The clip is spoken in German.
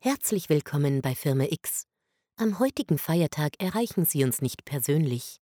Herzlich willkommen bei Firma X. Am heutigen Feiertag erreichen Sie uns nicht persönlich.